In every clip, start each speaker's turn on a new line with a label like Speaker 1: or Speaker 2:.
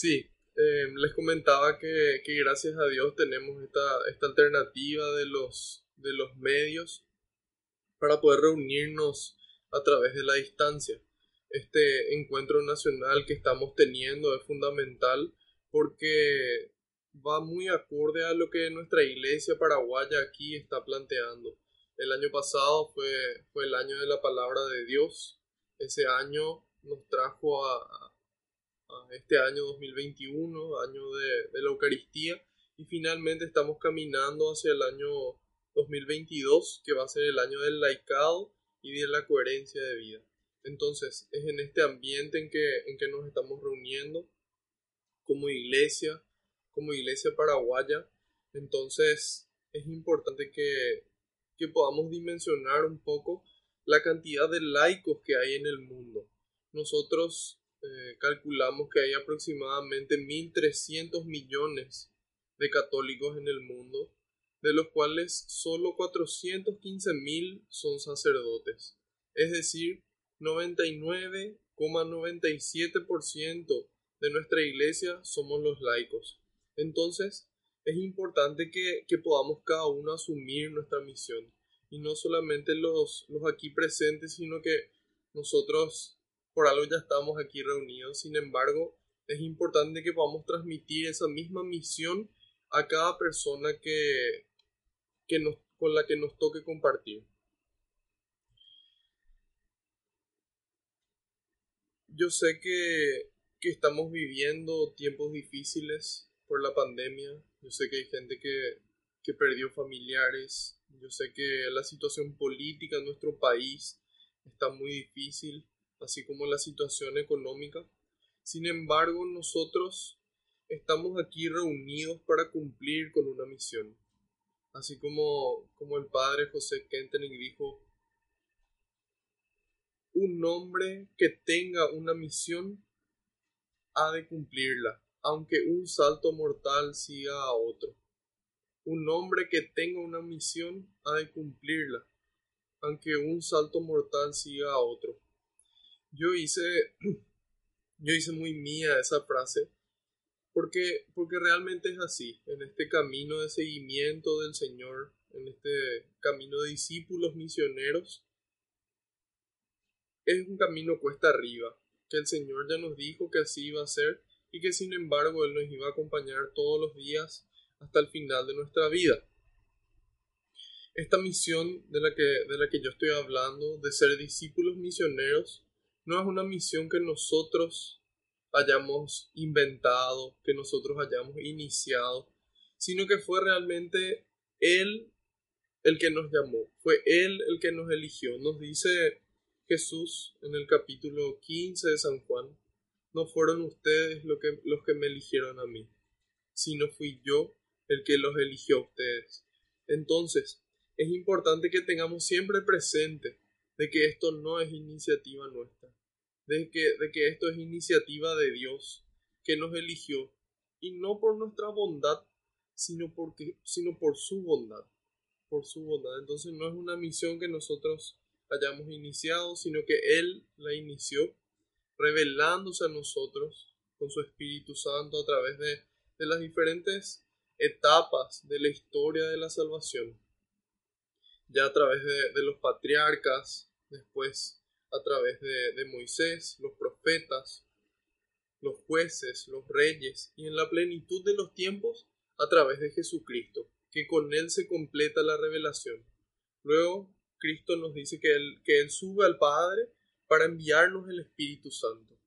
Speaker 1: Sí, eh, les comentaba que, gracias a Dios tenemos esta, esta alternativa de los, de los medios para poder reunirnos a través de la distancia. Este encuentro nacional que estamos teniendo es fundamental porque va muy acorde a lo que nuestra iglesia paraguaya aquí está planteando. El año pasado fue, fue el año de la palabra de Dios. Ese año nos trajo a, este año 2021, año de, de la Eucaristía, y finalmente estamos caminando hacia el año 2022, que va a ser el año del laicado y de la coherencia de vida. Entonces, es en este ambiente en que, en que nos estamos reuniendo como iglesia, como iglesia paraguaya. Entonces, es importante que, que podamos dimensionar un poco la cantidad de laicos que hay en el mundo. Nosotros eh, calculamos que hay aproximadamente 1.300 millones de católicos en el mundo, de los cuales solo 415.000 son sacerdotes, es decir, 99,97% de nuestra iglesia somos los laicos. Entonces, es importante que, podamos cada uno asumir nuestra misión, y no solamente los, los aquí presentes, sino que nosotros por algo ya estamos aquí reunidos. Sin embargo, es importante que podamos transmitir esa misma misión a cada persona que, que nos, con la que nos toque compartir. Yo sé que, que estamos viviendo tiempos difíciles por la pandemia. Yo sé que hay gente que, que perdió familiares. Yo sé que la situación política en nuestro país está muy difícil así como la situación económica. Sin embargo, nosotros estamos aquí reunidos para cumplir con una misión. Así como, como el padre José Kentenich dijo, un hombre que tenga una misión ha de cumplirla, aunque un salto mortal siga a otro. Un hombre que tenga una misión ha de cumplirla, aunque un salto mortal siga a otro. Yo hice, yo hice muy mía esa frase porque, porque realmente es así, en este camino de seguimiento del Señor, en este camino de discípulos misioneros, es un camino cuesta arriba, que el Señor ya nos dijo que así iba a ser y que sin embargo Él nos iba a acompañar todos los días hasta el final de nuestra vida. Esta misión de la que, de la que yo estoy hablando, de ser discípulos misioneros, no es una misión que nosotros hayamos inventado, que nosotros hayamos iniciado, sino que fue realmente Él el que nos llamó, fue Él el que nos eligió. Nos dice Jesús en el capítulo 15 de San Juan, no fueron ustedes los que, los que me eligieron a mí, sino fui yo el que los eligió a ustedes. Entonces, es importante que tengamos siempre presente de que esto no es iniciativa nuestra, de que, de que esto es iniciativa de Dios, que nos eligió, y no por nuestra bondad, sino, porque, sino por su bondad, por su bondad. Entonces no es una misión que nosotros hayamos iniciado, sino que Él la inició, revelándose a nosotros con su Espíritu Santo a través de, de las diferentes etapas de la historia de la salvación. Ya a través de, de los patriarcas, después a través de, Moisés, los profetas, los jueces, los reyes, y en la plenitud de los tiempos a través de Jesucristo, que con Él se completa la revelación. Luego, Cristo nos dice que Él, que él sube al Padre para enviarnos el Espíritu Santo,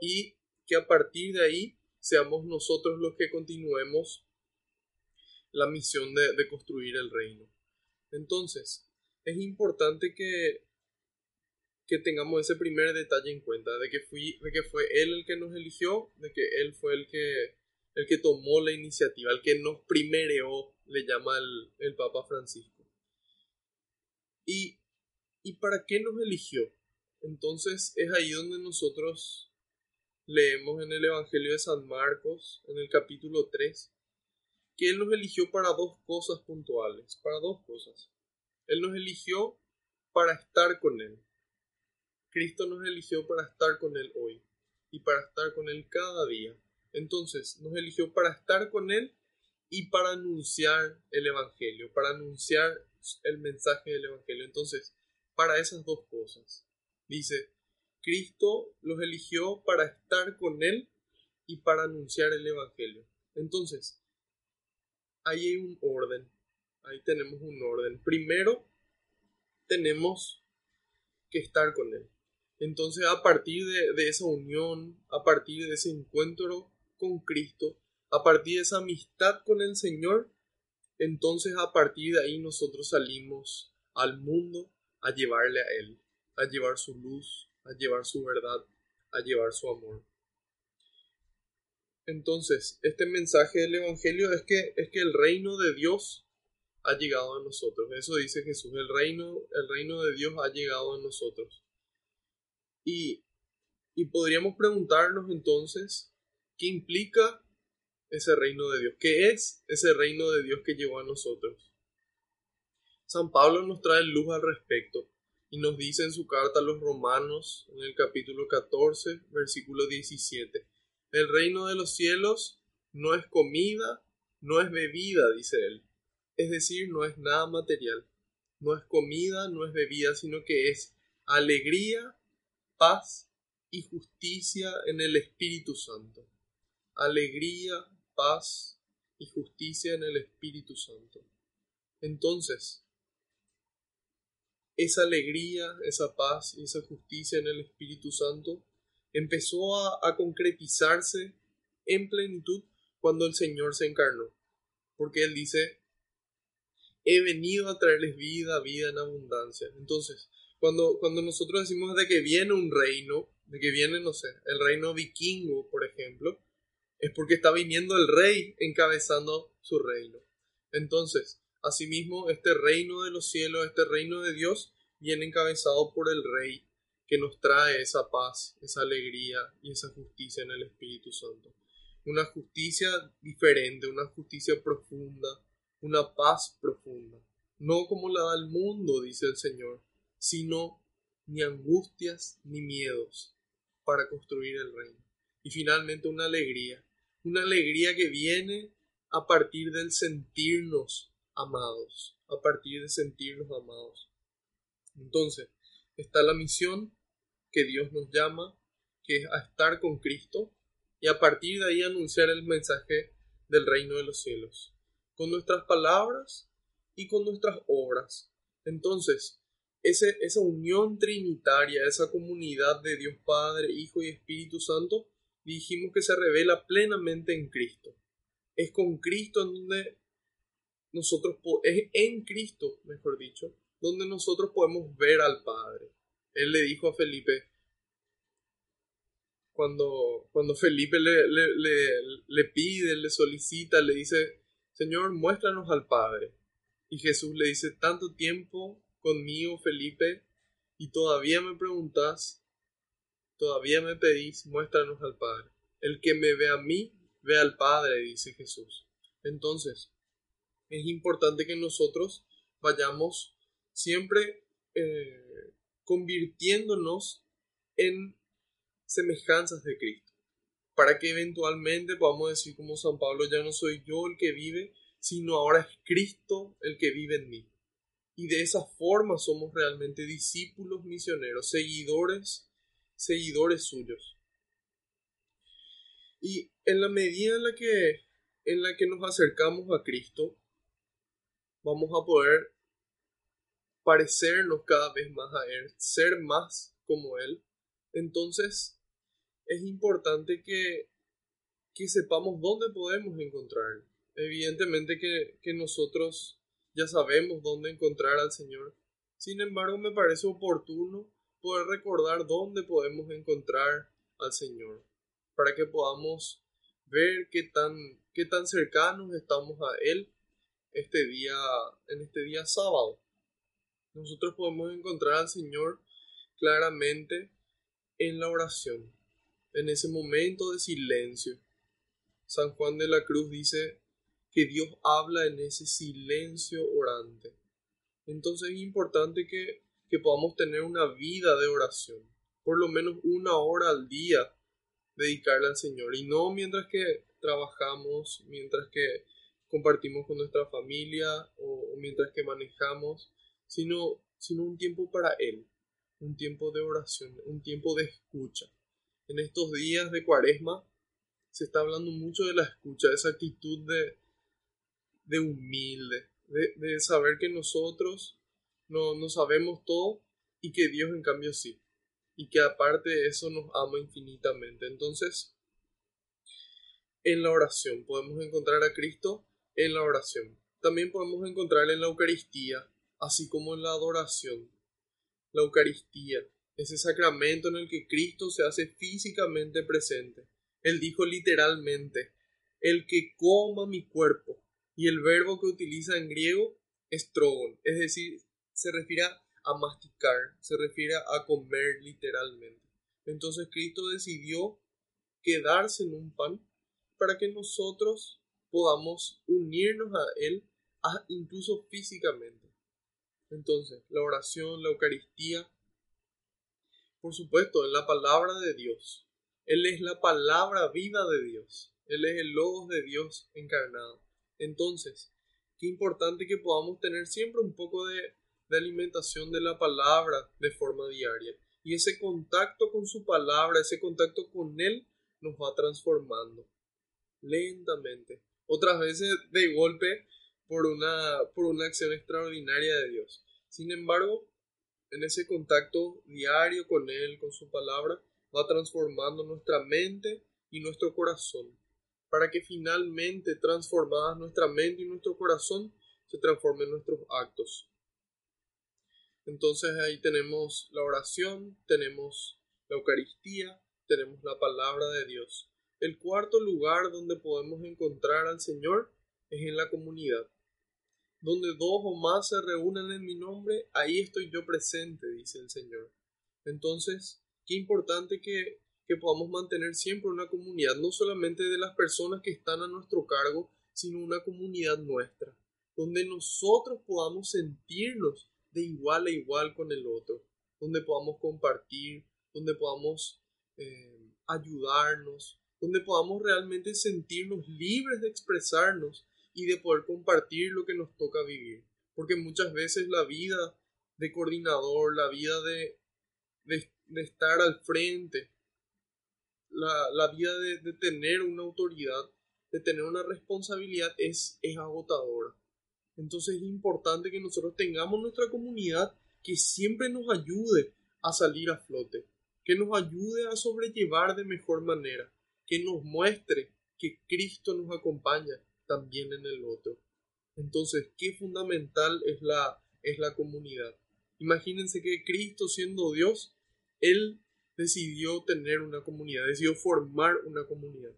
Speaker 1: y que a partir de ahí seamos nosotros los que continuemos la misión de, de construir el reino. Entonces, es importante que que tengamos ese primer detalle en cuenta, de que, fui, de que fue Él el que nos eligió, de que Él fue el que, el que tomó la iniciativa, el que nos primereó, le llama el, el Papa Francisco. ¿Y, ¿Y para qué nos eligió? Entonces es ahí donde nosotros leemos en el Evangelio de San Marcos, en el capítulo 3, que Él nos eligió para dos cosas puntuales, para dos cosas. Él nos eligió para estar con Él. Cristo nos eligió para estar con Él hoy y para estar con Él cada día. Entonces, nos eligió para estar con Él y para anunciar el Evangelio, para anunciar el mensaje del Evangelio. Entonces, para esas dos cosas. Dice, Cristo los eligió para estar con Él y para anunciar el Evangelio. Entonces, ahí hay un orden, ahí tenemos un orden. Primero, tenemos que estar con Él. Entonces, a partir de, esa unión, a partir de ese encuentro con Cristo, a partir de esa amistad con el Señor, entonces a partir de ahí nosotros salimos al mundo a llevarle a Él, a llevar su luz, a llevar su verdad, a llevar su amor. Entonces, este mensaje del Evangelio es que, es que el reino de Dios ha llegado a nosotros. Eso dice Jesús, el reino, el reino de Dios ha llegado a nosotros. Y, y podríamos preguntarnos entonces, ¿qué implica ese reino de Dios? ¿Qué es ese reino de Dios que llegó a nosotros? San Pablo nos trae luz al respecto y nos dice en su carta a los romanos, en el capítulo 14, versículo 17, el reino de los cielos no es comida, no es bebida, dice él. Es decir, no es nada material. No es comida, no es bebida, sino que es alegría, paz y justicia en el Espíritu Santo. Alegría, paz y justicia en el Espíritu Santo. Entonces, esa alegría, esa paz y esa justicia en el Espíritu Santo empezó a, concretizarse en plenitud cuando el Señor se encarnó. Porque Él dice, he venido a traerles vida, vida en abundancia. Entonces, cuando, cuando nosotros decimos de que viene un reino, de que viene, no sé, el reino vikingo, por ejemplo, es porque está viniendo el rey encabezando su reino. Entonces, asimismo, este reino de los cielos, este reino de Dios, viene encabezado por el rey que nos trae esa paz, esa alegría y esa justicia en el Espíritu Santo. Una justicia diferente, una justicia profunda, una paz profunda. No como la da el mundo, dice el Señor, sino ni angustias ni miedos para construir el reino. Y finalmente una alegría, una alegría que viene a partir del sentirnos amados, a partir de sentirnos amados. Entonces, está la misión que Dios nos llama, que es a estar con Cristo y a partir de ahí anunciar el mensaje del reino de los cielos, con nuestras palabras y con nuestras obras. Entonces, ese, esa unión trinitaria, esa comunidad de Dios Padre, Hijo y Espíritu Santo, dijimos que se revela plenamente en Cristo. Es con Cristo en donde nosotros, es en Cristo, mejor dicho, donde nosotros podemos ver al Padre. Él le dijo a Felipe, cuando, cuando Felipe le, le, pide, le solicita, le dice, Señor, muéstranos al Padre. Y Jesús le dice, tanto tiempo conmigo, Felipe, y todavía me preguntas, todavía me pedís, muéstranos al Padre. El que me ve a mí, ve al Padre, dice Jesús. Entonces, es importante que nosotros vayamos siempre eh, convirtiéndonos en semejanzas de Cristo, para que eventualmente podamos decir como San Pablo, ya no soy yo el que vive, sino ahora es Cristo el que vive en mí. Y de esa forma somos realmente discípulos misioneros, seguidores, seguidores suyos. Y en la medida en la que, en la que nos acercamos a Cristo, vamos a poder parecernos cada vez más a Él, ser más como Él, entonces es importante que, que sepamos dónde podemos encontrar. Evidentemente que, que nosotros ya sabemos dónde encontrar al Señor. Sin embargo, me parece oportuno poder recordar dónde podemos encontrar al Señor, para que podamos ver qué tan, qué tan cercanos estamos a Él este día, en este día sábado nosotros podemos encontrar al Señor claramente en la oración, en ese momento de silencio. San Juan de la Cruz dice que Dios habla en ese silencio orante. Entonces es importante que, que podamos tener una vida de oración, por lo menos una hora al día dedicarle al Señor y no mientras que trabajamos, mientras que compartimos con nuestra familia o, mientras que manejamos, sino, sino un tiempo para Él, un tiempo de oración, un tiempo de escucha. En estos días de cuaresma se está hablando mucho de la escucha, de esa actitud de, de humilde, de, de saber que nosotros no, no sabemos todo y que Dios en cambio sí. Y que aparte de eso nos ama infinitamente. Entonces, en la oración podemos encontrar a Cristo en la oración. También podemos encontrarle en la Eucaristía, así como en la adoración. La Eucaristía, ese sacramento en el que Cristo se hace físicamente presente. Él dijo literalmente, el que coma mi cuerpo. Y el verbo que utiliza en griego es trogon, es decir, se refiere a masticar, se refiere a comer literalmente. Entonces Cristo decidió quedarse en un pan para que nosotros podamos unirnos a Él incluso físicamente. Entonces, la oración, la Eucaristía, por supuesto, en la palabra de Dios. Él es la palabra viva de Dios. Él es el Logos de Dios encarnado. Entonces, qué importante que podamos tener siempre un poco de, alimentación de la palabra de forma diaria. Y ese contacto con su palabra, ese contacto con Él, nos va transformando lentamente otras veces de golpe por una, por una acción extraordinaria de Dios. Sin embargo, en ese contacto diario con Él, con su palabra, va transformando nuestra mente y nuestro corazón, para que finalmente transformadas nuestra mente y nuestro corazón se transformen nuestros actos. Entonces ahí tenemos la oración, tenemos la Eucaristía, tenemos la palabra de Dios. El cuarto lugar donde podemos encontrar al Señor es en la comunidad. Donde dos o más se reúnen en mi nombre, ahí estoy yo presente, dice el Señor. Entonces, qué importante que, que podamos mantener siempre una comunidad, no solamente de las personas que están a nuestro cargo, sino una comunidad nuestra, donde nosotros podamos sentirnos de igual a igual con el otro, donde podamos compartir, donde podamos eh, ayudarnos, donde podamos realmente sentirnos libres de expresarnos y de poder compartir lo que nos toca vivir. Porque muchas veces la vida de coordinador, la vida de, de, estar al frente, la, la vida de, tener una autoridad, de tener una responsabilidad es, es agotadora. Entonces es importante que nosotros tengamos nuestra comunidad que siempre nos ayude a salir a flote, que nos ayude a sobrellevar de mejor manera, que nos muestre que Cristo nos acompaña también en el otro. Entonces, qué fundamental es la, es la comunidad. Imagínense que Cristo siendo Dios, Él decidió tener una comunidad, decidió formar una comunidad.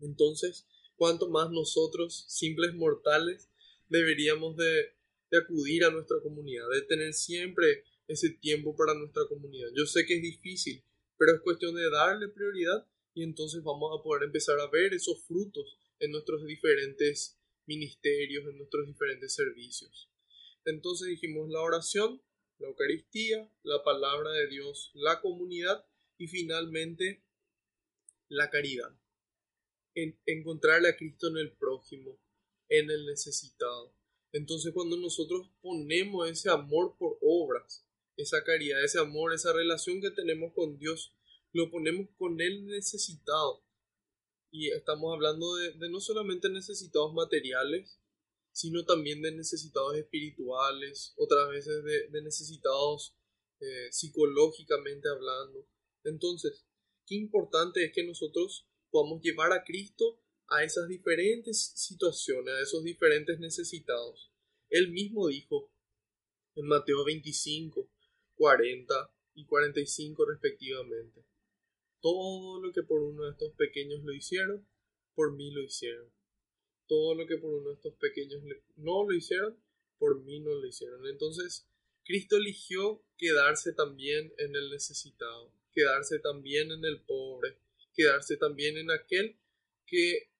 Speaker 1: Entonces, cuanto más nosotros, simples mortales, deberíamos de, de acudir a nuestra comunidad, de tener siempre ese tiempo para nuestra comunidad. Yo sé que es difícil, pero es cuestión de darle prioridad y entonces vamos a poder empezar a ver esos frutos en nuestros diferentes ministerios, en nuestros diferentes servicios. Entonces dijimos la oración, la Eucaristía, la palabra de Dios, la comunidad y finalmente la caridad. En, encontrarle a Cristo en el prójimo, en el necesitado. Entonces cuando nosotros ponemos ese amor por obras, esa caridad, ese amor, esa relación que tenemos con Dios, lo ponemos con el necesitado. Y estamos hablando de, no solamente necesitados materiales, sino también de necesitados espirituales, otras veces de, necesitados eh, psicológicamente hablando. Entonces, qué importante es que nosotros podamos llevar a Cristo a esas diferentes situaciones, a esos diferentes necesitados. Él mismo dijo en Mateo 25, 40 y 45 respectivamente todo lo que por uno de estos pequeños lo hicieron, por mí lo hicieron. Todo lo que por uno de estos pequeños no lo hicieron, por mí no lo hicieron. Entonces, Cristo eligió quedarse también en el necesitado, quedarse también en el pobre, quedarse también en aquel que,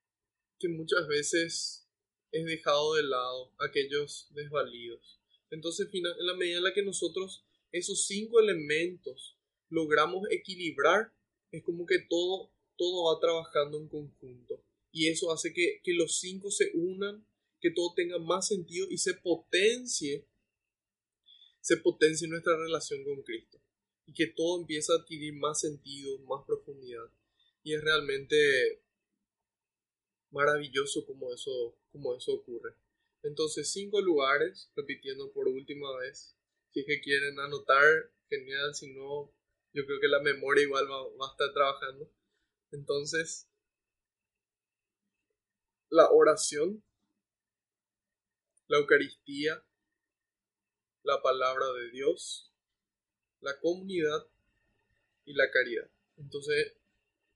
Speaker 1: que muchas veces es dejado de lado, aquellos desvalidos. Entonces, en la medida en la que nosotros esos cinco elementos logramos equilibrar, es como que todo todo va trabajando en conjunto. Y eso hace que, que los cinco se unan, que todo tenga más sentido y se potencie, se potencie nuestra relación con Cristo. Y que todo empiece a adquirir más sentido, más profundidad. Y es realmente maravilloso como eso, como eso ocurre. Entonces, cinco lugares, repitiendo por última vez. Si es que quieren anotar, genial. Si no, yo creo que la memoria igual va, va a estar trabajando. Entonces, la oración, la Eucaristía, la palabra de Dios, la comunidad y la caridad. Entonces,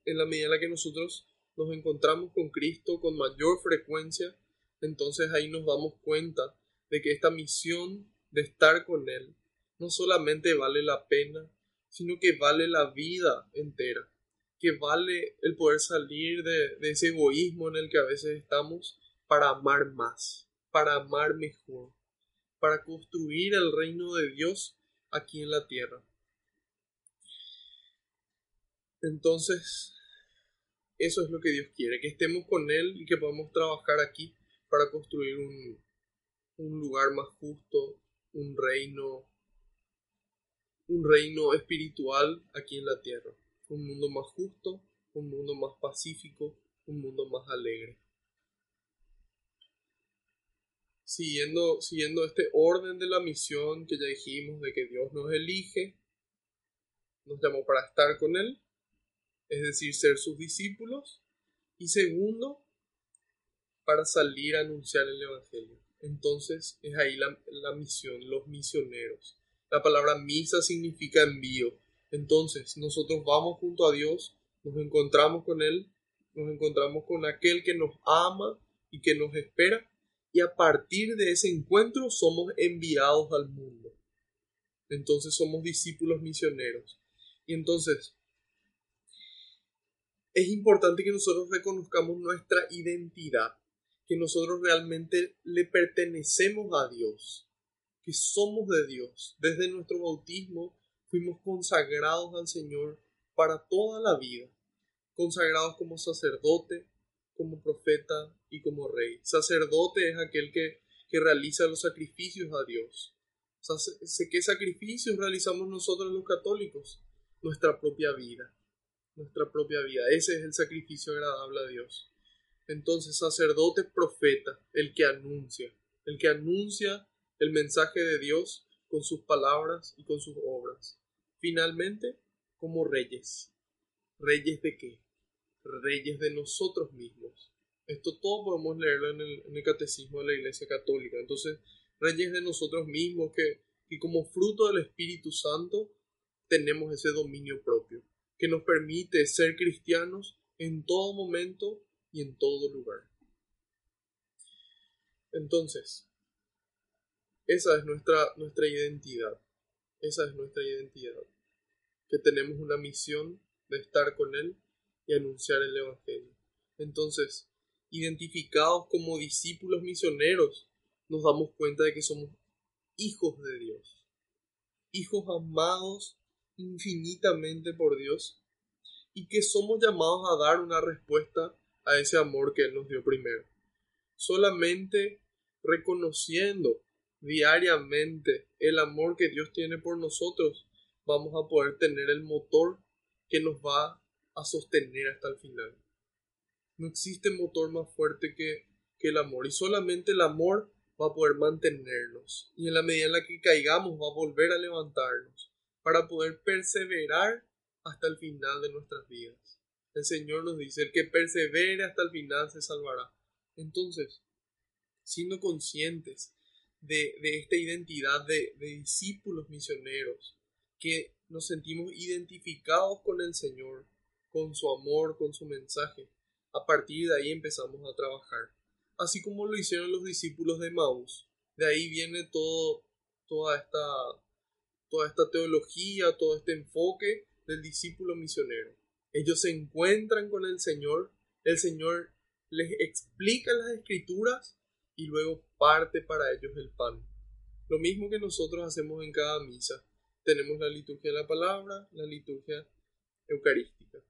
Speaker 1: en la medida en la que nosotros nos encontramos con Cristo con mayor frecuencia, entonces ahí nos damos cuenta de que esta misión de estar con Él no solamente vale la pena, sino que vale la vida entera que vale el poder salir de, ese egoísmo en el que a veces estamos para amar más, para amar mejor, para construir el reino de Dios aquí en la tierra. Entonces, eso es lo que Dios quiere, que estemos con Él y que podamos trabajar aquí para construir un, un lugar más justo, un reino, un reino espiritual aquí en la tierra un mundo más justo, un mundo más pacífico, un mundo más alegre. Siguiendo, siguiendo este orden de la misión que ya dijimos de que Dios nos elige, nos llamó para estar con Él, es decir, ser sus discípulos, y segundo, para salir a anunciar el Evangelio. Entonces es ahí la, la misión, los misioneros. La palabra misa significa envío, entonces nosotros vamos junto a Dios, nos encontramos con Él, nos encontramos con aquel que nos ama y que nos espera, y a partir de ese encuentro somos enviados al mundo. Entonces somos discípulos misioneros. Y entonces es importante que nosotros reconozcamos nuestra identidad, que nosotros realmente le pertenecemos a Dios, que somos de Dios. Desde nuestro bautismo fuimos consagrados al Señor para toda la vida, consagrados como sacerdote, como profeta y como rey. Sacerdote es aquel que, que realiza los sacrificios a Dios. ¿Qué sacrificios realizamos nosotros los católicos? Nuestra propia vida. Nuestra propia vida. Ese es el sacrificio agradable a Dios. Entonces, sacerdote, profeta, el que anuncia, el que anuncia el mensaje de Dios con sus palabras y con sus obras. Finalmente, como reyes. ¿Reyes de qué? Reyes de nosotros mismos. Esto todo podemos leerlo en el, catecismo de la Iglesia Católica. Entonces, reyes de nosotros mismos que, que como fruto del Espíritu Santo tenemos ese dominio propio, que nos permite ser cristianos en todo momento y en todo lugar. Entonces, esa es nuestra, nuestra identidad. Esa es nuestra identidad. Que tenemos una misión de estar con Él y anunciar el Evangelio. Entonces, identificados como discípulos misioneros, nos damos cuenta de que somos hijos de Dios. Hijos amados infinitamente por Dios y que somos llamados a dar una respuesta a ese amor que Él nos dio primero. Solamente reconociendo diariamente el amor que Dios tiene por nosotros, vamos a poder tener el motor que nos va a sostener hasta el final. No existe motor más fuerte que, que el amor y solamente el amor va a poder mantenernos y en la medida en la que caigamos va a volver a levantarnos para poder perseverar hasta el final de nuestras vidas. El Señor nos dice, el que persevere hasta el final se salvará. Entonces, siendo conscientes de, esta identidad de, de discípulos misioneros, que nos sentimos identificados con el Señor, con su amor, con su mensaje. A partir de ahí empezamos a trabajar, así como lo hicieron los discípulos de Maús. De ahí viene todo, toda, esta, toda esta teología, todo este enfoque del discípulo misionero. Ellos se encuentran con el Señor, el Señor les explica las escrituras y luego parte para ellos el pan. Lo mismo que nosotros hacemos en cada misa. Tenemos la liturgia de la palabra, la liturgia eucarística.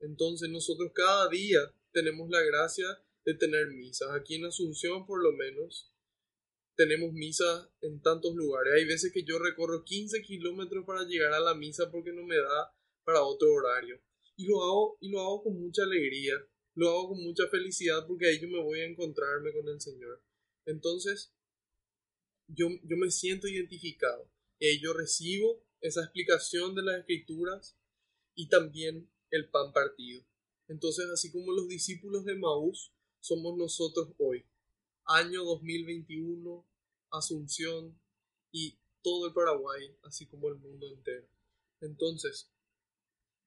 Speaker 1: Entonces nosotros cada día tenemos la gracia de tener misas. Aquí en Asunción por lo menos tenemos misas en tantos lugares. Hay veces que yo recorro 15 kilómetros para llegar a la misa porque no me da para otro horario. Y lo hago, y lo hago con mucha alegría, lo hago con mucha felicidad porque ahí yo me voy a encontrarme con el Señor. Entonces, yo, yo me siento identificado y ahí yo recibo esa explicación de las escrituras y también el pan partido. Entonces, así como los discípulos de Maús, somos nosotros hoy año 2021, Asunción y todo el Paraguay, así como el mundo entero. Entonces,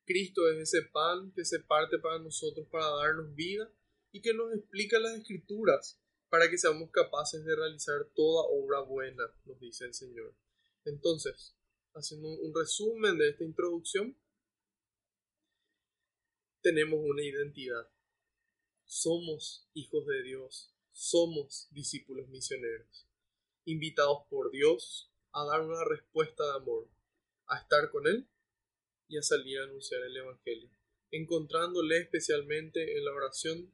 Speaker 1: Cristo es ese pan que se parte para nosotros para darnos vida y que nos explica las escrituras para que seamos capaces de realizar toda obra buena, nos dice el Señor. Entonces, haciendo un resumen de esta introducción, tenemos una identidad. Somos hijos de Dios somos discípulos misioneros, invitados por Dios a dar una respuesta de amor, a estar con Él y a salir a anunciar el Evangelio, encontrándole especialmente en la oración,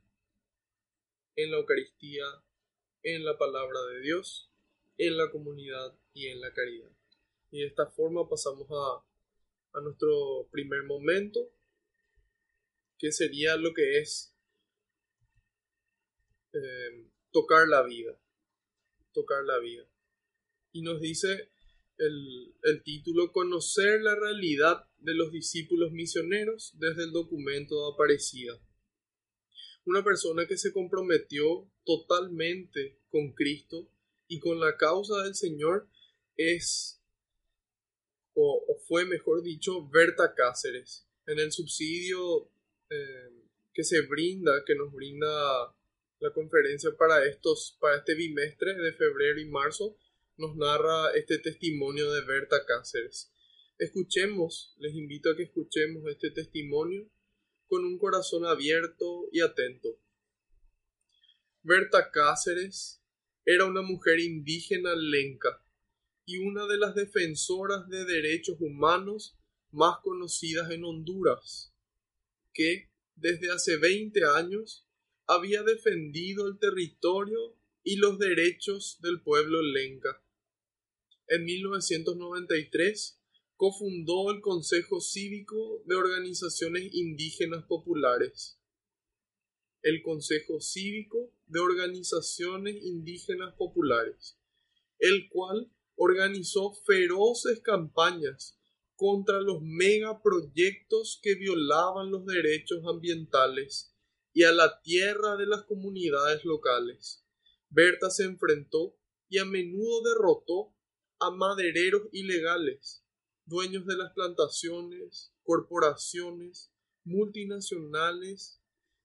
Speaker 1: en la Eucaristía, en la palabra de Dios, en la comunidad y en la caridad. Y de esta forma pasamos a, a nuestro primer momento, que sería lo que es eh, tocar la vida, tocar la vida. Y nos dice el, título Conocer la realidad de los discípulos misioneros desde el documento de Aparecida. Una persona que se comprometió totalmente con Cristo y con la causa del Señor es, o, fue mejor dicho, Berta Cáceres. En el subsidio eh, que se brinda, que nos brinda la conferencia para estos, para este bimestre de febrero y marzo, nos narra este testimonio de Berta Cáceres. Escuchemos, les invito a que escuchemos este testimonio con un corazón abierto y atento. Berta Cáceres era una mujer indígena lenca y una de las defensoras de derechos humanos más conocidas en Honduras, que desde hace 20 años había defendido el territorio y los derechos del pueblo lenca. En 1993 cofundó el Consejo Cívico de Organizaciones Indígenas Populares. El Consejo Cívico de Organizaciones Indígenas Populares, el cual organizó feroces campañas contra los megaproyectos que violaban los derechos ambientales y a la tierra de las comunidades locales. Berta se enfrentó y a menudo derrotó a madereros ilegales, dueños de las plantaciones, corporaciones, multinacionales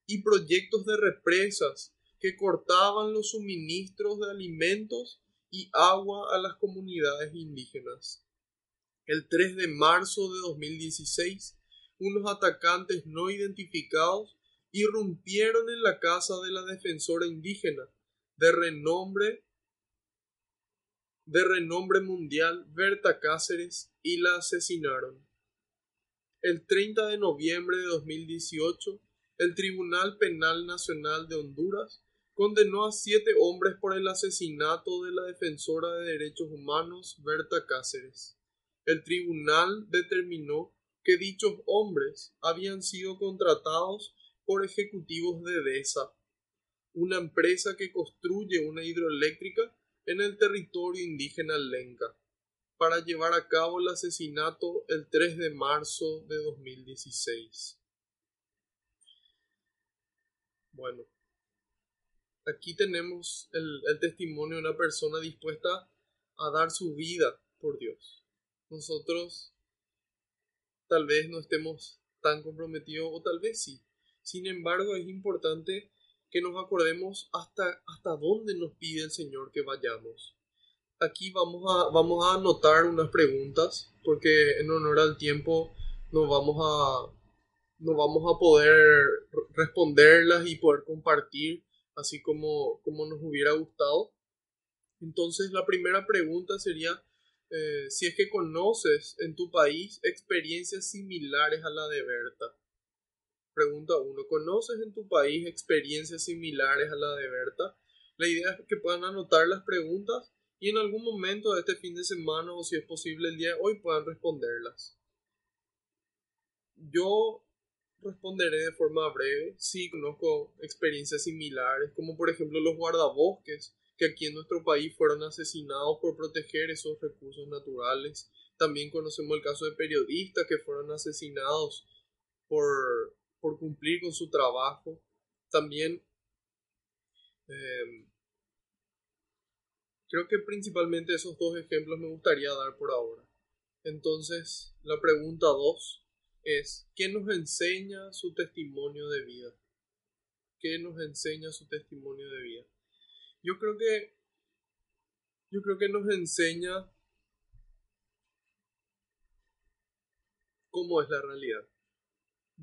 Speaker 1: y proyectos de represas que cortaban los suministros de alimentos y agua a las comunidades indígenas. El 3 de marzo de 2016, unos atacantes no identificados irrumpieron en la casa de la defensora indígena de renombre de renombre mundial Berta Cáceres y la asesinaron. El 30 de noviembre de 2018, el Tribunal Penal Nacional de Honduras condenó a siete hombres por el asesinato de la defensora de derechos humanos Berta Cáceres. El tribunal determinó que dichos hombres habían sido contratados por ejecutivos de DESA, una empresa que construye una hidroeléctrica en el territorio indígena Lenca, para llevar a cabo el asesinato el 3 de marzo de 2016. Bueno, aquí tenemos el, el testimonio de una persona dispuesta a dar su vida por Dios. Nosotros tal vez no estemos tan comprometidos o tal vez sí, sin embargo, es importante que nos acordemos hasta, hasta dónde nos pide el Señor que vayamos. Aquí vamos a, vamos a anotar unas preguntas, porque en honor al tiempo no vamos a, no vamos a poder responderlas y poder compartir así como, como nos hubiera gustado. Entonces la primera pregunta sería eh, si es que conoces en tu país experiencias similares a la de Berta. Pregunta 1. ¿Conoces en tu país experiencias similares a la de Berta? La idea es que puedan anotar las preguntas y en algún momento de este fin de semana o si es posible el día de hoy puedan responderlas. Yo responderé de forma breve. Sí, conozco experiencias similares, como por ejemplo los guardabosques, que aquí en nuestro país fueron asesinados por proteger esos recursos naturales. También conocemos el caso de periodistas que fueron asesinados por, por cumplir con su trabajo. También em, creo que principalmente esos dos ejemplos me gustaría dar por ahora. Entonces, la pregunta 2 es, ¿qué nos enseña su testimonio de vida? ¿Qué nos enseña su testimonio de vida? Yo creo que yo creo que nos enseña cómo es la realidad.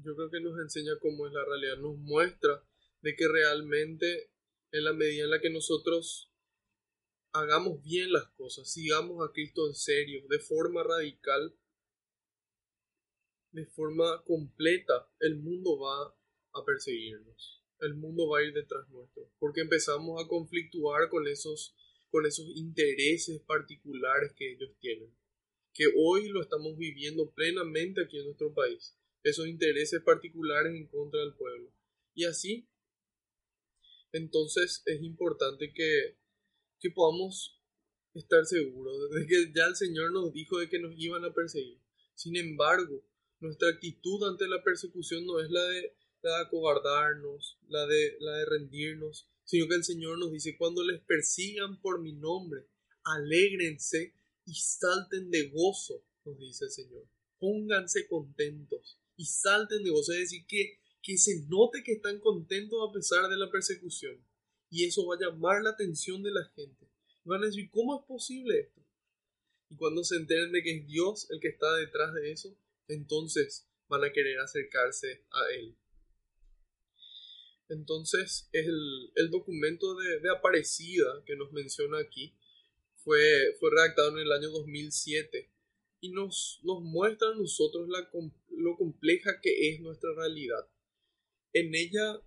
Speaker 1: Yo creo que nos enseña cómo es la realidad, nos muestra de que realmente en la medida en la que nosotros hagamos bien las cosas, sigamos a Cristo en serio, de forma radical, de forma completa, el mundo va a perseguirnos. El mundo va a ir detrás nuestro. Porque empezamos a conflictuar con esos, con esos intereses particulares que ellos tienen. Que hoy lo estamos viviendo plenamente aquí en nuestro país. Esos intereses particulares en contra del pueblo. Y así, entonces es importante que, que podamos estar seguros de que ya el Señor nos dijo de que nos iban a perseguir. Sin embargo, nuestra actitud ante la persecución no es la de, la de acobardarnos, la de, la de rendirnos, sino que el Señor nos dice, cuando les persigan por mi nombre, alégrense y salten de gozo, nos dice el Señor. Pónganse contentos y salten de gozo. Es decir, que, que se note que están contentos a pesar de la persecución. Y eso va a llamar la atención de la gente. van a decir, ¿cómo es posible esto? Y cuando se enteren de que es Dios el que está detrás de eso, entonces van a querer acercarse a él. Entonces, el, el documento de, de, Aparecida que nos menciona aquí fue, fue redactado en el año 2007 y nos, nos muestra a nosotros la, lo compleja que es nuestra realidad. En ella,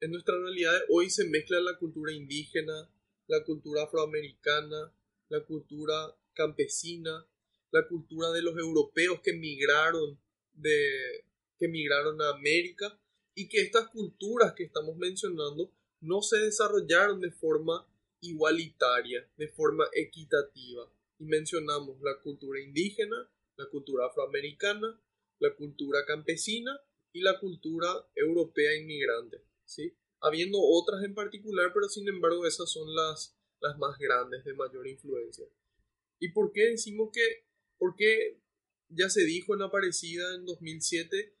Speaker 1: en nuestra realidad hoy se mezcla la cultura indígena, la cultura afroamericana, la cultura campesina, la cultura de los europeos que migraron de que migraron a América y que estas culturas que estamos mencionando no se desarrollaron de forma igualitaria, de forma equitativa. Y mencionamos la cultura indígena, la cultura afroamericana, la cultura campesina y la cultura europea inmigrante, ¿sí? Habiendo otras en particular, pero sin embargo esas son las, las más grandes, de mayor influencia. ¿Y por qué decimos que porque ya se dijo en Aparecida en 2007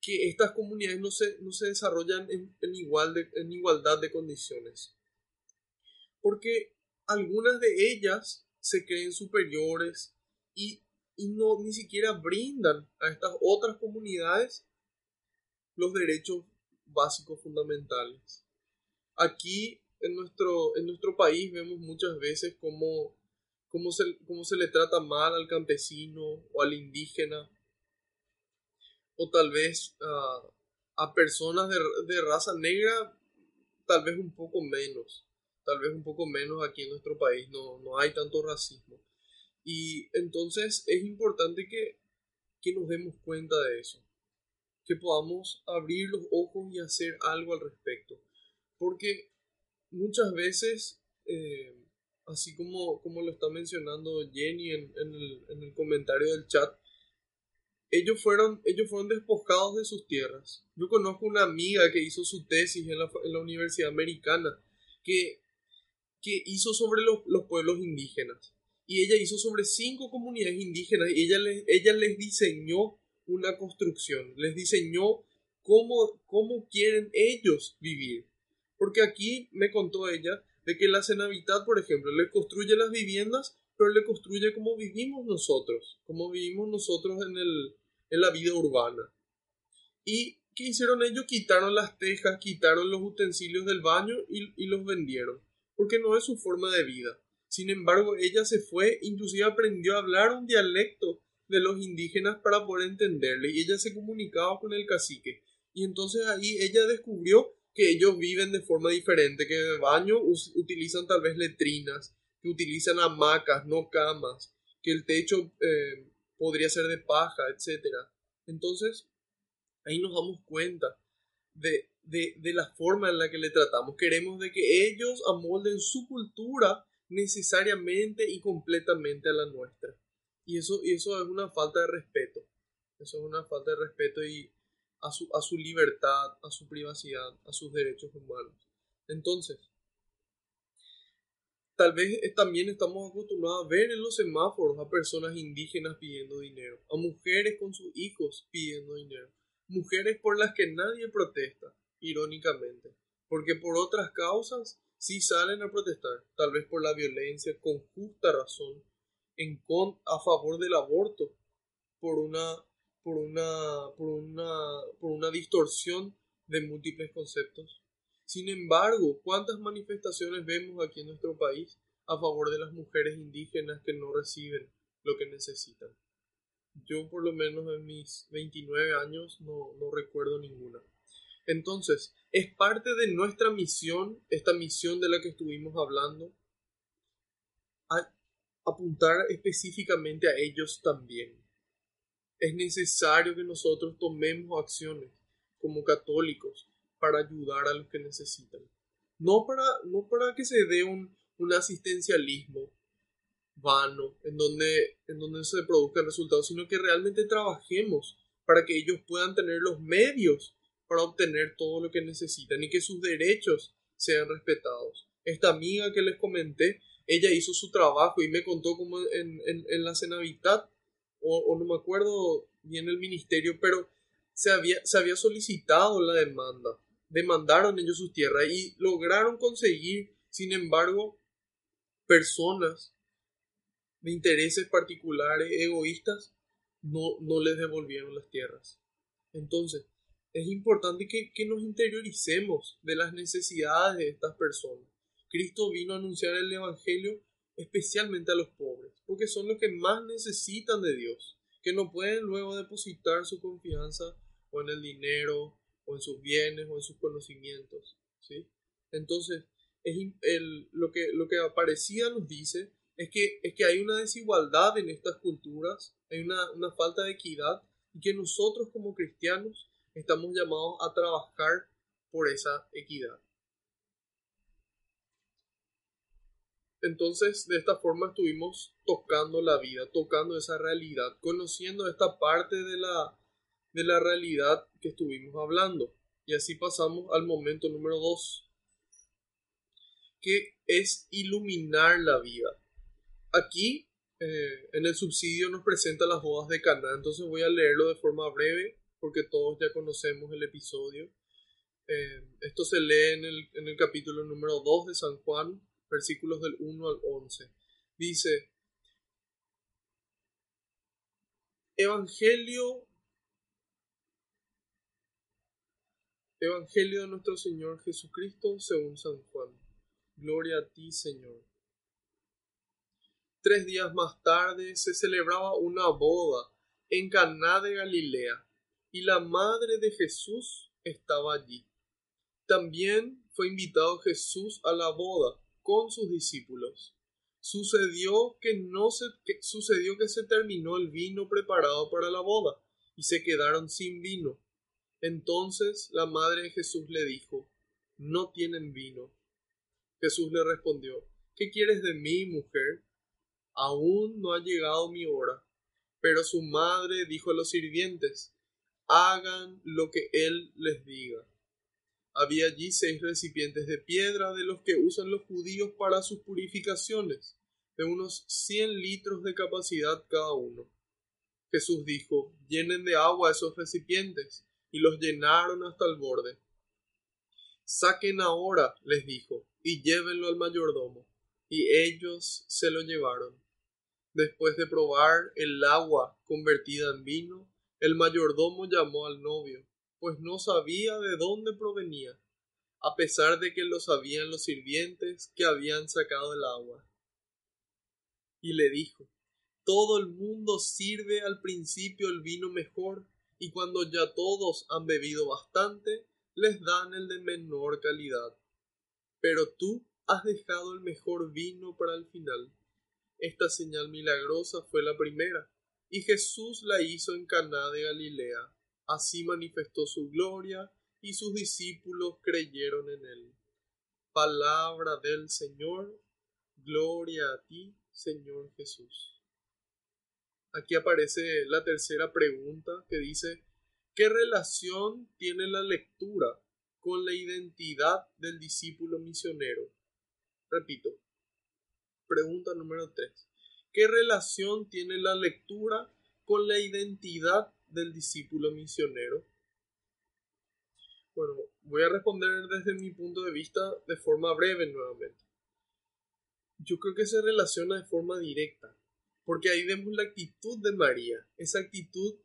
Speaker 1: que estas comunidades no se, no se desarrollan en, igual en igualdad de condiciones. Porque algunas de ellas se creen superiores y, y no ni siquiera brindan a estas otras comunidades los derechos básicos fundamentales. Aquí en nuestro, en nuestro país vemos muchas veces como cómo se, cómo se le trata mal al campesino o al indígena, o tal vez a personas de, de, raza negra, tal vez un poco menos, tal vez un poco menos aquí en nuestro país, no, no hay tanto racismo. Y entonces es importante que, que nos demos cuenta de eso, que podamos abrir los ojos y hacer algo al respecto, porque muchas veces... Eh, así como, como lo está mencionando Jenny en, el, comentario del chat, ellos fueron, ellos fueron despojados de sus tierras. Yo conozco una amiga que hizo su tesis en la, Universidad Americana, que, que hizo sobre los, pueblos indígenas. Y ella hizo sobre cinco comunidades indígenas y ella les, ella les diseñó una construcción, les diseñó cómo, cómo quieren ellos vivir. Porque aquí me contó ella de que la Cenavitad, por ejemplo, le construye las viviendas, pero le construye como vivimos nosotros, como vivimos nosotros en, el, en la vida urbana. ¿Y qué hicieron ellos? Quitaron las tejas, quitaron los utensilios del baño y, y los vendieron, porque no es su forma de vida. Sin embargo, ella se fue, inclusive aprendió a hablar un dialecto de los indígenas para poder entenderle y ella se comunicaba con el cacique. Y entonces ahí ella descubrió que ellos viven de forma diferente, que de baño utilizan tal vez letrinas, que utilizan hamacas, no camas, que el techo eh, podría ser de paja, etc. Entonces, ahí nos damos cuenta de, de, de, la forma en la que le tratamos. Queremos de que ellos amolden su cultura necesariamente y completamente a la nuestra. Y eso, y eso es una falta de respeto. Eso es una falta de respeto y a su, a su libertad, a su privacidad, a sus derechos humanos. Entonces, tal vez también estamos acostumbrados a ver en los semáforos a personas indígenas pidiendo dinero, a mujeres con sus hijos pidiendo dinero, mujeres por las que nadie protesta, irónicamente, porque por otras causas sí salen a protestar, tal vez por la violencia, con justa razón, en con, a favor del aborto, por una, por una, por una, por una distorsión de múltiples conceptos. Sin embargo, ¿cuántas manifestaciones vemos aquí en nuestro país a favor de las mujeres indígenas que no reciben lo que necesitan? Yo por lo menos en mis 29 años no, no recuerdo ninguna. Entonces, es parte de nuestra misión, esta misión de la que estuvimos hablando, apuntar específicamente a ellos también. Es necesario que nosotros tomemos acciones como católicos para ayudar a los que necesitan. No para, no para que se dé un, un asistencialismo vano en donde, en donde se produzcan resultados, sino que realmente trabajemos para que ellos puedan tener los medios para obtener todo lo que necesitan y que sus derechos sean respetados. Esta amiga que les comenté, ella hizo su trabajo y me contó como en, en, la Senavitad, o, o, no me acuerdo bien el ministerio, pero se había, se había solicitado la demanda. Demandaron ellos sus tierras y lograron conseguir, sin embargo, personas de intereses particulares, egoístas, no, no les devolvieron las tierras. Entonces, es importante que, nos interioricemos de las necesidades de estas personas. Cristo vino a anunciar el Evangelio especialmente a los pobres, porque son los que más necesitan de Dios, que no pueden luego depositar su confianza o en el dinero, o en sus bienes, o en sus conocimientos. ¿sí? Entonces, es lo, que, lo que aparecía nos dice es que, es que hay una desigualdad en estas culturas, hay una, una falta de equidad, y que nosotros como cristianos estamos llamados a trabajar por esa equidad. Entonces, de esta forma estuvimos tocando la vida, tocando esa realidad, conociendo esta parte de la, de la realidad que estuvimos hablando. Y así pasamos al momento número dos, que es iluminar la vida. Aquí, eh, en el subsidio, nos presenta las bodas de Cana, entonces voy a leerlo de forma breve porque todos ya conocemos el episodio. Eh, esto se lee en el, en el capítulo número 2 de San Juan, versículos del 1 al 11. Dice, Evangelio, Evangelio de nuestro Señor Jesucristo según San Juan. Gloria a ti, Señor. Tres días más tarde se celebraba una boda en Caná de Galilea y la madre de Jesús estaba allí. También fue invitado Jesús a la boda con sus discípulos. Sucedió que no se sucedió que se terminó el vino preparado para la boda y se quedaron sin vino. Entonces la madre de Jesús le dijo, No tienen vino. Jesús le respondió, ¿Qué quieres de mí, mujer? Aún no ha llegado mi hora. Pero su madre dijo a los sirvientes, hagan lo que él les diga. Había allí seis recipientes de piedra de los que usan los judíos para sus purificaciones, de unos cien litros de capacidad cada uno. Jesús dijo, llenen de agua esos recipientes, y los llenaron hasta el borde. Saquen ahora, les dijo, y llévenlo al mayordomo. Y ellos se lo llevaron. Después de probar el agua convertida en vino, el mayordomo llamó al novio, pues no sabía de dónde provenía, a pesar de que lo sabían los sirvientes que habían sacado el agua. Y le dijo, todo el mundo sirve al principio el vino mejor, y cuando ya todos han bebido bastante, les dan el de menor calidad. Pero tú has dejado el mejor vino para el final. Esta señal milagrosa fue la primera, y Jesús la hizo en Caná de Galilea. Así manifestó su gloria, y sus discípulos creyeron en él. Palabra del Señor, gloria a ti, Señor Jesús. Aquí aparece la tercera pregunta que dice, ¿qué relación tiene la lectura con la identidad del discípulo misionero? Repito, pregunta número 3. ¿Qué relación tiene la lectura con la identidad del discípulo misionero? Bueno, voy a responder desde mi punto de vista de forma breve nuevamente. Yo creo que se relaciona de forma directa porque ahí vemos la actitud de María, esa actitud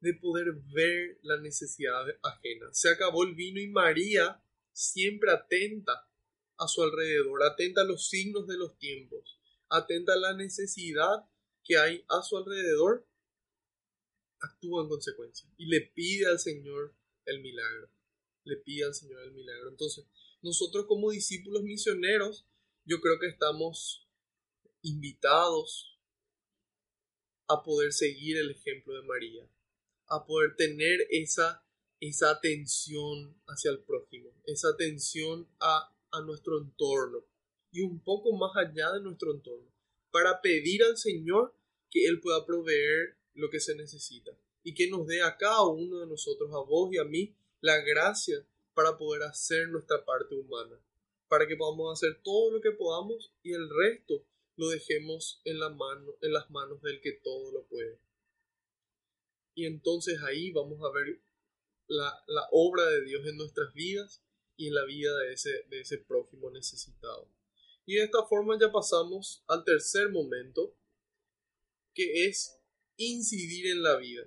Speaker 1: de poder ver la necesidad ajena. Se acabó el vino y María, siempre atenta a su alrededor, atenta a los signos de los tiempos, atenta a la necesidad que hay a su alrededor, actúa en consecuencia y le pide al Señor el milagro. Le pide al Señor el milagro. Entonces, nosotros como discípulos misioneros, yo creo que estamos invitados a poder seguir el ejemplo de María, a poder tener esa, esa atención hacia el prójimo, esa atención a, a nuestro entorno y un poco más allá de nuestro entorno, para pedir al Señor que Él pueda proveer lo que se necesita y que nos dé a cada uno de nosotros, a vos y a mí, la gracia para poder hacer nuestra parte humana, para que podamos hacer todo lo que podamos y el resto lo dejemos en, la mano, en las manos del que todo lo puede. Y entonces ahí vamos a ver la, obra de Dios en nuestras vidas y en la vida de ese, de ese prójimo necesitado. Y de esta forma ya pasamos al tercer momento, que es incidir en la vida.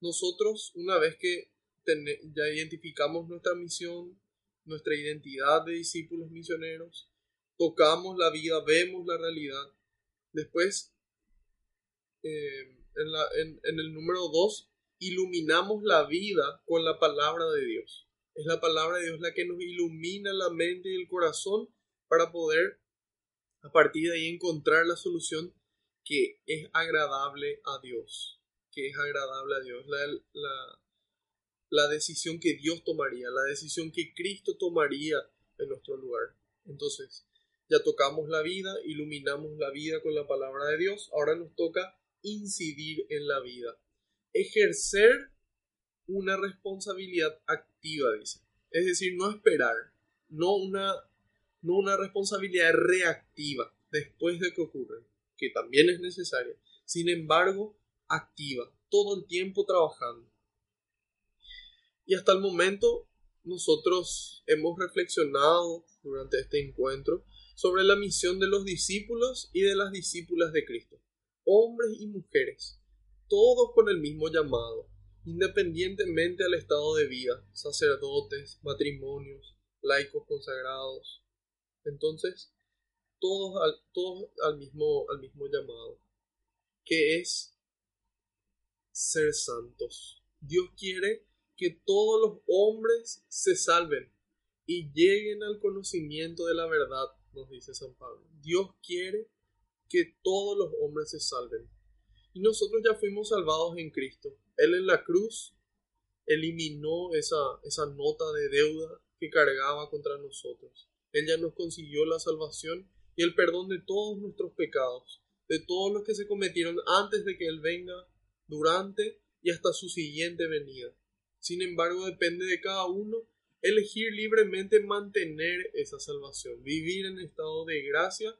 Speaker 1: Nosotros, una vez que ya identificamos nuestra misión, nuestra identidad de discípulos misioneros, tocamos la vida, vemos la realidad. Después, eh, en, el número 2, iluminamos la vida con la palabra de Dios. Es la palabra de Dios la que nos ilumina la mente y el corazón para poder a partir de ahí encontrar la solución que es agradable a Dios, que es agradable a Dios, la, la, la decisión que Dios tomaría, la decisión que Cristo tomaría en nuestro lugar. Entonces, ya tocamos la vida, iluminamos la vida con la palabra de Dios, ahora nos toca incidir en la vida, ejercer una responsabilidad activa, dice. Es decir, no esperar, no una, no una responsabilidad reactiva después de que ocurre, que también es necesaria. Sin embargo, activa, todo el tiempo trabajando. Y hasta el momento nosotros hemos reflexionado durante este encuentro sobre la misión de los discípulos y de las discípulas de Cristo, hombres y mujeres, todos con el mismo llamado, independientemente al estado de vida, sacerdotes, matrimonios, laicos consagrados. Entonces, todos al, todos al, mismo, al mismo llamado, que es ser santos. Dios quiere que todos los hombres se salven y lleguen al conocimiento de la verdad nos dice San Pablo. Dios quiere que todos los hombres se salven. Y nosotros ya fuimos salvados en Cristo. Él en la cruz eliminó esa, esa nota de deuda que cargaba contra nosotros. Él ya nos consiguió la salvación y el perdón de todos nuestros pecados, de todos los que se cometieron antes de que Él venga, durante y hasta su siguiente venida. Sin embargo, depende de cada uno elegir libremente mantener esa salvación, vivir en estado de gracia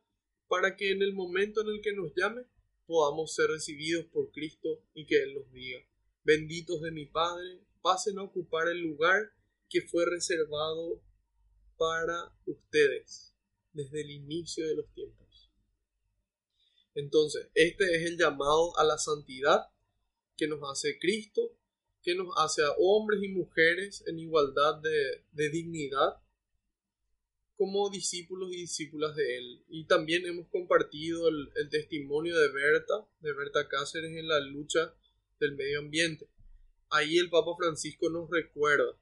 Speaker 1: para que en el momento en el que nos llame podamos ser recibidos por Cristo y que Él nos diga, benditos de mi Padre, pasen a ocupar el lugar que fue reservado para ustedes desde el inicio de los tiempos. Entonces, este es el llamado a la santidad que nos hace Cristo que nos hace a hombres y mujeres en igualdad de, dignidad como discípulos y discípulas de Él. Y también hemos compartido el, testimonio de Berta, de Berta Cáceres en la lucha del medio ambiente. ahí el Papa Francisco nos recuerda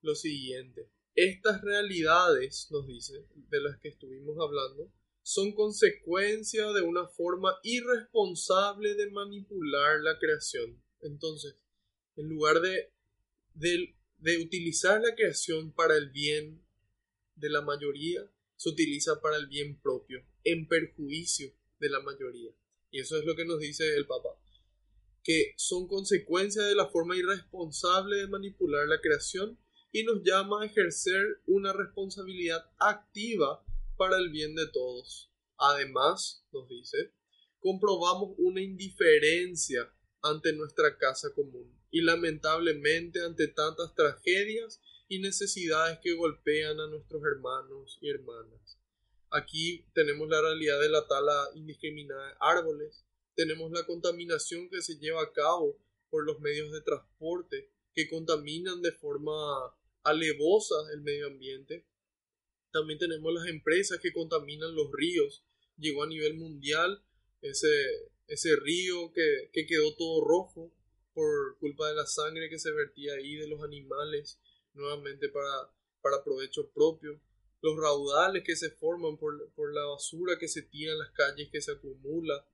Speaker 1: lo siguiente. Estas realidades, nos dice, de las que estuvimos hablando, son consecuencia de una forma irresponsable de manipular la creación. Entonces, en lugar de, de, utilizar la creación para el bien de la mayoría, se utiliza para el bien propio, en perjuicio de la mayoría. Y eso es lo que nos dice el Papa, que son consecuencia de la forma irresponsable de manipular la creación y nos llama a ejercer una responsabilidad activa para el bien de todos. Además, nos dice, comprobamos una indiferencia ante nuestra casa común y lamentablemente ante tantas tragedias y necesidades que golpean a nuestros hermanos y hermanas. Aquí tenemos la realidad de la tala indiscriminada de árboles, tenemos la contaminación que se lleva a cabo por los medios de transporte que contaminan de forma alevosa el medio ambiente. También tenemos las empresas que contaminan los ríos. Llegó a nivel mundial ese, ese río que, que quedó todo rojo por culpa de la sangre que se vertía ahí de los animales, nuevamente para, para provecho propio. Los raudales que se forman por, por la basura que se tira en las calles, que se acumula.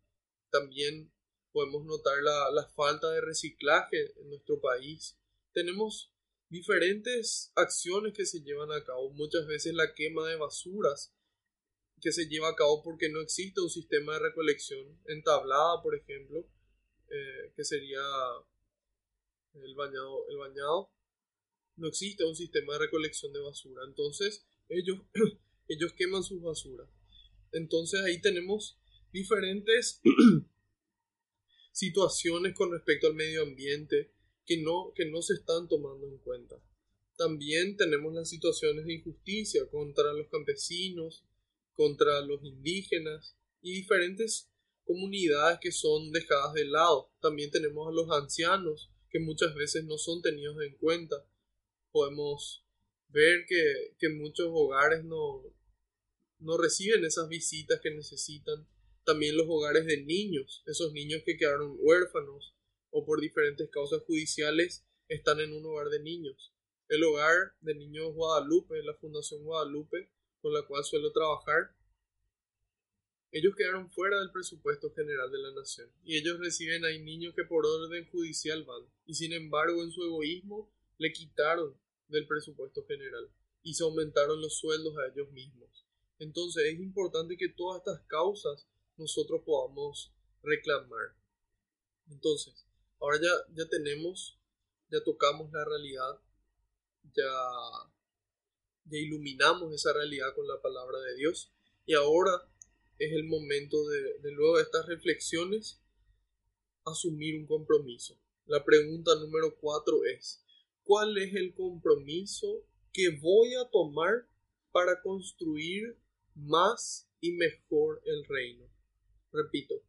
Speaker 1: También podemos notar la, la falta de reciclaje en nuestro país. Tenemos diferentes acciones que se llevan a cabo, muchas veces la quema de basuras que se lleva a cabo porque no existe un sistema de recolección entablada, por ejemplo, eh, que sería el bañado, el bañado. No existe un sistema de recolección de basura. Entonces, ellos, ellos queman sus basuras. Entonces ahí tenemos diferentes situaciones con respecto al medio ambiente, que no, que no se están tomando en cuenta. También tenemos las situaciones de injusticia contra los campesinos, contra los indígenas y diferentes comunidades que son dejadas de lado. También tenemos a los ancianos que muchas veces no son tenidos en cuenta. Podemos ver que, que muchos hogares no, no reciben esas visitas que necesitan. También los hogares de niños, esos niños que quedaron huérfanos o por diferentes causas judiciales están en un hogar de niños. El hogar de niños Guadalupe, la Fundación Guadalupe, con la cual suelo trabajar, ellos quedaron fuera del presupuesto general de la nación y ellos reciben ahí niños que por orden judicial van y sin embargo en su egoísmo le quitaron del presupuesto general y se aumentaron los sueldos a ellos mismos. Entonces es importante que todas estas causas nosotros podamos reclamar. Entonces, Ahora ya, ya tenemos, ya tocamos la realidad, ya, ya iluminamos esa realidad con la palabra de Dios y ahora es el momento de, de luego de estas reflexiones asumir un compromiso. La pregunta número cuatro es, ¿cuál es el compromiso que voy a tomar para construir más y mejor el reino? Repito,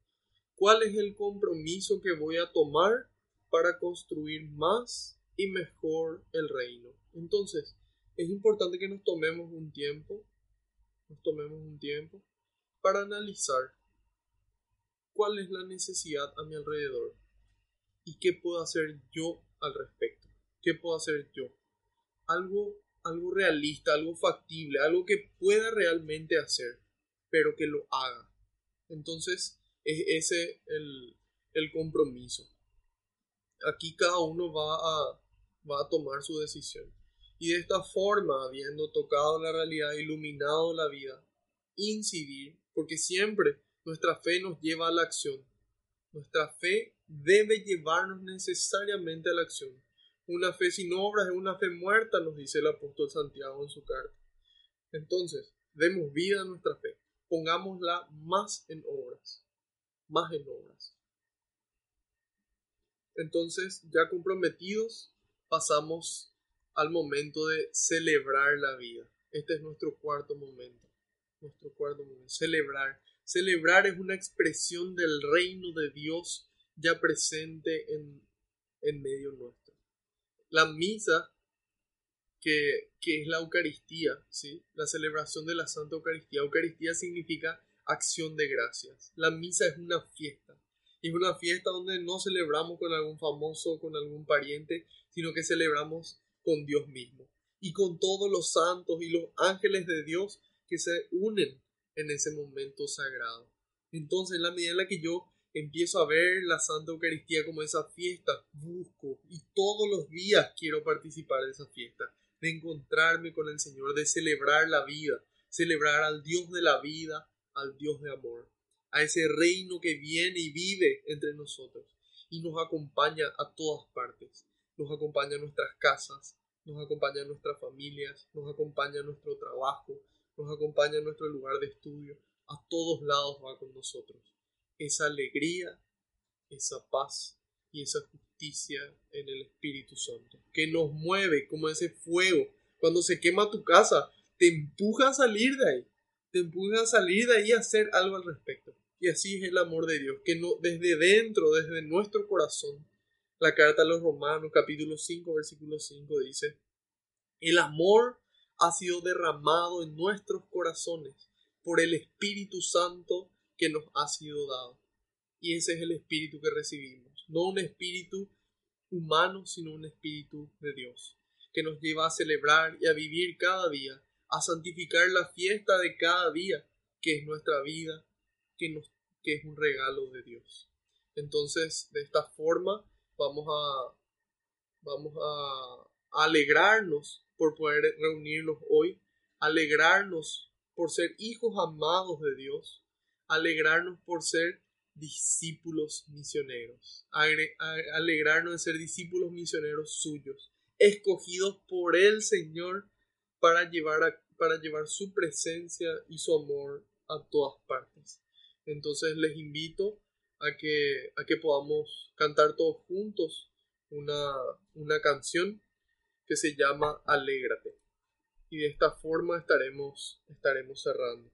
Speaker 1: cuál es el compromiso que voy a tomar para construir más y mejor el reino. Entonces, es importante que nos tomemos un tiempo, nos tomemos un tiempo para analizar cuál es la necesidad a mi alrededor y qué puedo hacer yo al respecto. ¿Qué puedo hacer yo? Algo, algo realista, algo factible, algo que pueda realmente hacer, pero que lo haga. Entonces, es ese el, el compromiso. Aquí cada uno va a, va a tomar su decisión. Y de esta forma, habiendo tocado la realidad, iluminado la vida, incidir, porque siempre nuestra fe nos lleva a la acción. Nuestra fe debe llevarnos necesariamente a la acción. Una fe sin obras es una fe muerta, nos dice el apóstol Santiago en su carta. Entonces, demos vida a nuestra fe. Pongámosla más en obras más en obras. Entonces, ya comprometidos, pasamos al momento de celebrar la vida. Este es nuestro cuarto momento. Nuestro cuarto momento. Celebrar. Celebrar es una expresión del reino de Dios ya presente en, en medio nuestro. La misa, que, que es la Eucaristía, ¿sí? la celebración de la Santa Eucaristía. Eucaristía significa acción de gracias. La misa es una fiesta es una fiesta donde no celebramos con algún famoso, con algún pariente, sino que celebramos con Dios mismo y con todos los santos y los ángeles de Dios que se unen en ese momento sagrado. Entonces, en la medida en la que yo empiezo a ver la Santa Eucaristía como esa fiesta, busco y todos los días quiero participar de esa fiesta, de encontrarme con el Señor, de celebrar la vida, celebrar al Dios de la vida, al Dios de amor, a ese reino que viene y vive entre nosotros y nos acompaña a todas partes, nos acompaña a nuestras casas, nos acompaña a nuestras familias, nos acompaña a nuestro trabajo, nos acompaña a nuestro lugar de estudio, a todos lados va con nosotros. Esa alegría, esa paz y esa justicia en el Espíritu Santo, que nos mueve como ese fuego. Cuando se quema tu casa, te empuja a salir de ahí, te empuja a salir de ahí a hacer algo al respecto. Y así es el amor de Dios, que no, desde dentro, desde nuestro corazón, la carta a los Romanos, capítulo 5, versículo 5, dice, el amor ha sido derramado en nuestros corazones por el Espíritu Santo que nos ha sido dado. Y ese es el Espíritu que recibimos. No un Espíritu humano, sino un Espíritu de Dios, que nos lleva a celebrar y a vivir cada día, a santificar la fiesta de cada día, que es nuestra vida, que, que es un regalo de Dios. Entonces, de esta forma, vamos a, vamos a alegrarnos por poder reunirnos hoy, alegrarnos por ser hijos amados de Dios, alegrarnos por ser discípulos misioneros, alegrarnos de ser discípulos misioneros suyos, escogidos por el Señor para llevar, para llevar su presencia y su amor a todas partes. Entonces les invito a que, a que podamos cantar todos juntos una, una canción que se llama Alégrate. Y de esta forma estaremos, estaremos cerrando.